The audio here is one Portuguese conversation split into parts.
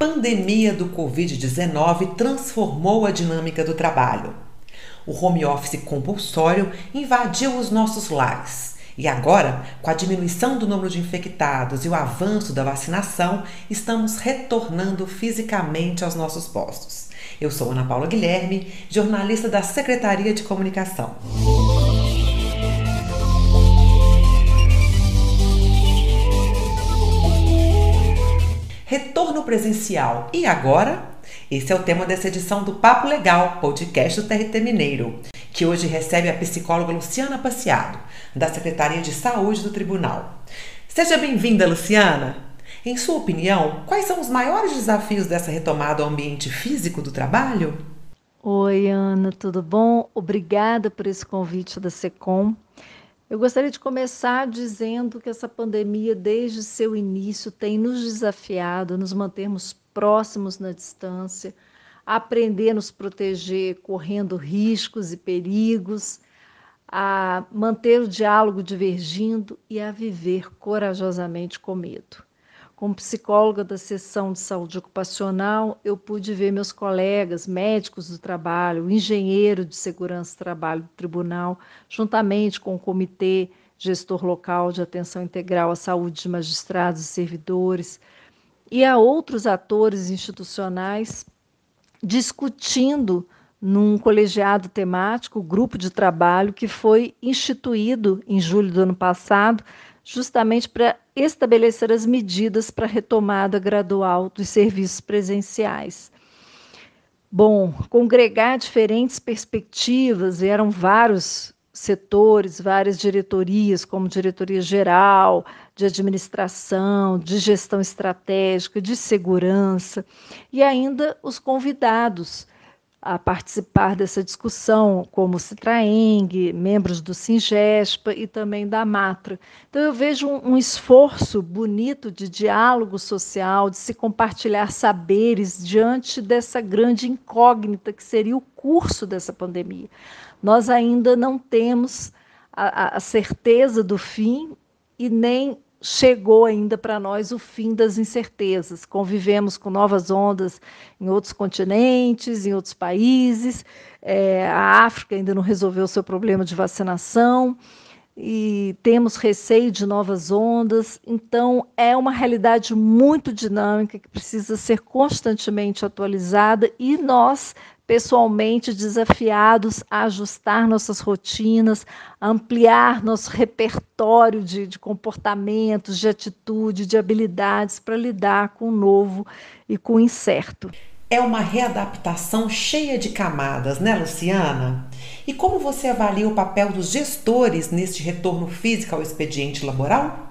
pandemia do Covid-19 transformou a dinâmica do trabalho. O home office compulsório invadiu os nossos lares. E agora, com a diminuição do número de infectados e o avanço da vacinação, estamos retornando fisicamente aos nossos postos. Eu sou Ana Paula Guilherme, jornalista da Secretaria de Comunicação. Retorno presencial. E agora? Esse é o tema dessa edição do Papo Legal, podcast do TRT Mineiro, que hoje recebe a psicóloga Luciana Passeado, da Secretaria de Saúde do Tribunal. Seja bem-vinda, Luciana! Em sua opinião, quais são os maiores desafios dessa retomada ao ambiente físico do trabalho? Oi, Ana, tudo bom? Obrigada por esse convite da SECOM. Eu gostaria de começar dizendo que essa pandemia, desde seu início, tem nos desafiado a nos mantermos próximos na distância, a aprender a nos proteger correndo riscos e perigos, a manter o diálogo divergindo e a viver corajosamente com medo. Como psicóloga da seção de saúde ocupacional, eu pude ver meus colegas, médicos do trabalho, engenheiro de segurança do trabalho do tribunal, juntamente com o comitê gestor local de atenção integral à saúde de magistrados e servidores, e a outros atores institucionais discutindo num colegiado temático, grupo de trabalho que foi instituído em julho do ano passado justamente para estabelecer as medidas para a retomada gradual dos serviços presenciais. Bom, congregar diferentes perspectivas, eram vários setores, várias diretorias, como diretoria geral, de administração, de gestão estratégica, de segurança, e ainda os convidados, a participar dessa discussão, como Citraeng, membros do Singespa e também da Matra. Então, eu vejo um, um, esforço bonito de diálogo social, de se compartilhar saberes diante dessa grande incógnita que seria o curso dessa pandemia. Nós ainda não temos a, a certeza do fim e nem chegou ainda para nós o fim das incertezas. Convivemos com novas ondas em outros continentes, em outros países. É, a África ainda não resolveu o seu problema de vacinação e temos receio de novas ondas. Então, é uma realidade muito dinâmica que precisa ser constantemente atualizada e nós pessoalmente desafiados a ajustar nossas rotinas, ampliar nosso repertório de, de comportamentos, de atitude, de habilidades para lidar com o novo e com o incerto. É uma readaptação cheia de camadas, né, Luciana? E como você avalia o papel dos gestores neste retorno físico ao expediente laboral?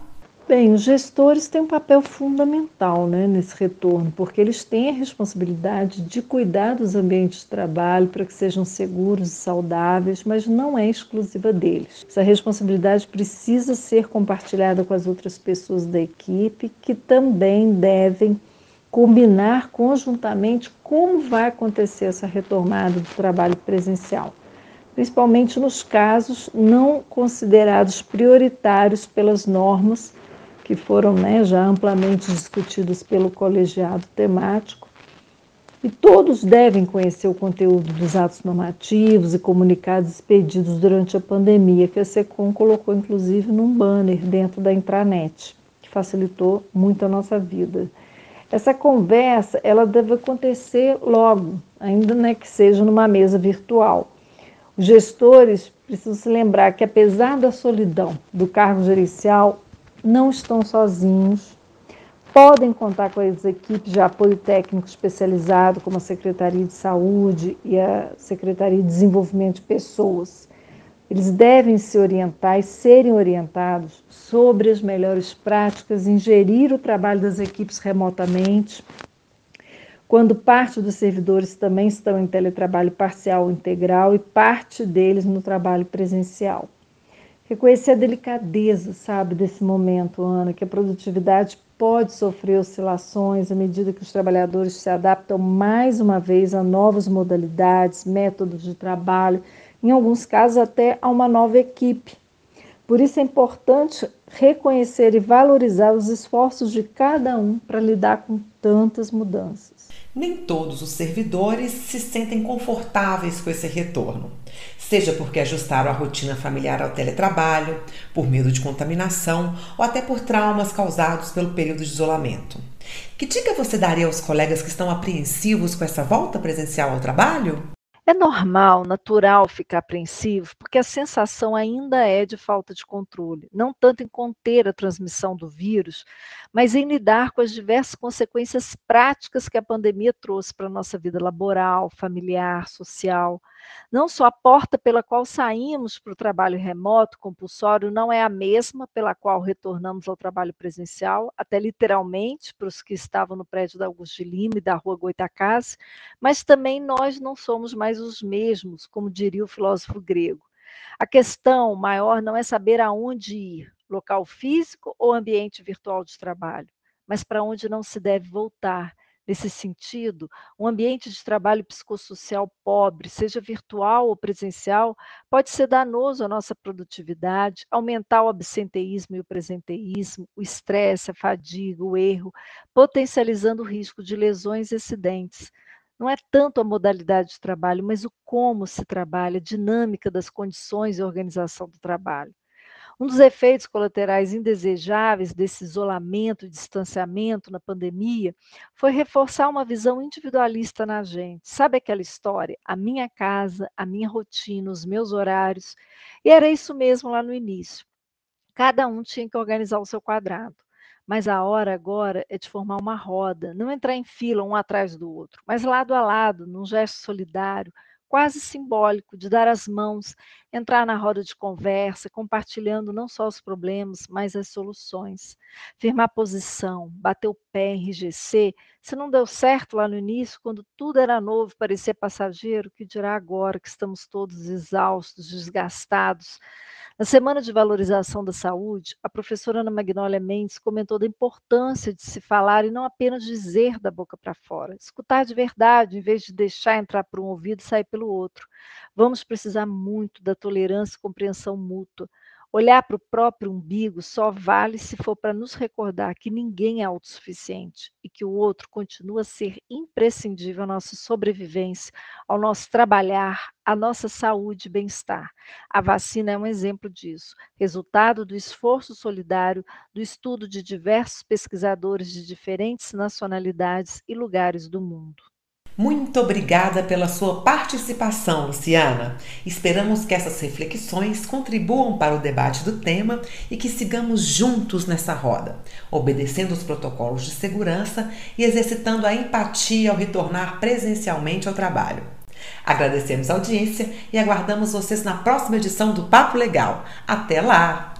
Bem, os gestores têm um papel fundamental né, nesse retorno, porque eles têm a responsabilidade de cuidar dos ambientes de trabalho para que sejam seguros e saudáveis, mas não é exclusiva deles. Essa responsabilidade precisa ser compartilhada com as outras pessoas da equipe, que também devem combinar conjuntamente como vai acontecer essa retomada do trabalho presencial, principalmente nos casos não considerados prioritários pelas normas que foram né, já amplamente discutidos pelo colegiado temático. E todos devem conhecer o conteúdo dos atos normativos e comunicados expedidos durante a pandemia, que a SECOM colocou inclusive num banner dentro da intranet, que facilitou muito a nossa vida. Essa conversa ela deve acontecer logo, ainda né, que seja numa mesa virtual. Os gestores precisam se lembrar que, apesar da solidão do cargo gerencial, não estão sozinhos, podem contar com as equipes de apoio técnico especializado, como a Secretaria de Saúde e a Secretaria de Desenvolvimento de Pessoas. Eles devem se orientar e serem orientados sobre as melhores práticas em gerir o trabalho das equipes remotamente, quando parte dos servidores também estão em teletrabalho parcial ou integral e parte deles no trabalho presencial reconhecer a delicadeza, sabe, desse momento, Ana, que a produtividade pode sofrer oscilações à medida que os trabalhadores se adaptam mais uma vez a novas modalidades, métodos de trabalho, em alguns casos até a uma nova equipe. Por isso é importante reconhecer e valorizar os esforços de cada um para lidar com tantas mudanças. Nem todos os servidores se sentem confortáveis com esse retorno, seja porque ajustaram a rotina familiar ao teletrabalho, por medo de contaminação ou até por traumas causados pelo período de isolamento. Que dica você daria aos colegas que estão apreensivos com essa volta presencial ao trabalho? É normal, natural ficar apreensivo, porque a sensação ainda é de falta de controle, não tanto em conter a transmissão do vírus, mas em lidar com as diversas consequências práticas que a pandemia trouxe para a nossa vida laboral, familiar, social. Não só a porta pela qual saímos para o trabalho remoto compulsório não é a mesma pela qual retornamos ao trabalho presencial, até literalmente para os que estavam no prédio da Augusto de Lima e da Rua Goitacazes, mas também nós não somos mais os mesmos, como diria o filósofo grego. A questão maior não é saber aonde ir, local físico ou ambiente virtual de trabalho, mas para onde não se deve voltar. Nesse sentido, um ambiente de trabalho psicossocial pobre, seja virtual ou presencial, pode ser danoso à nossa produtividade, aumentar o absenteísmo e o presenteísmo, o estresse, a fadiga, o erro, potencializando o risco de lesões e acidentes. Não é tanto a modalidade de trabalho, mas o como se trabalha, a dinâmica das condições e organização do trabalho. Um dos efeitos colaterais indesejáveis desse isolamento e distanciamento na pandemia foi reforçar uma visão individualista na gente. Sabe aquela história? A minha casa, a minha rotina, os meus horários. E era isso mesmo lá no início. Cada um tinha que organizar o seu quadrado. Mas a hora agora é de formar uma roda, não entrar em fila um atrás do outro, mas lado a lado, num gesto solidário, quase simbólico de dar as mãos, entrar na roda de conversa, compartilhando não só os problemas, mas as soluções. Firmar posição, bater o pé, enrijecer. Se não deu certo lá no início, quando tudo era novo, parecia passageiro, que dirá agora que estamos todos exaustos, desgastados? Na Semana de Valorização da Saúde, a professora Ana Magnólia Mendes comentou da importância de se falar e não apenas dizer da boca para fora. Escutar de verdade, em vez de deixar entrar por um ouvido e sair pelo outro. Vamos precisar muito da tolerância e compreensão mútua. Olhar para o próprio umbigo só vale se for para nos recordar que ninguém é autossuficiente e que o outro continua a ser imprescindível à nossa sobrevivência, ao nosso trabalhar, à nossa saúde e bem-estar. A vacina é um exemplo disso, resultado do esforço solidário, do estudo de diversos pesquisadores de diferentes nacionalidades e lugares do mundo. Muito obrigada pela sua participação, Luciana. Esperamos que essas reflexões contribuam para o debate do tema e que sigamos juntos nessa roda, obedecendo os protocolos de segurança e exercitando a empatia ao retornar presencialmente ao trabalho. Agradecemos a audiência e aguardamos vocês na próxima edição do Papo Legal. Até lá!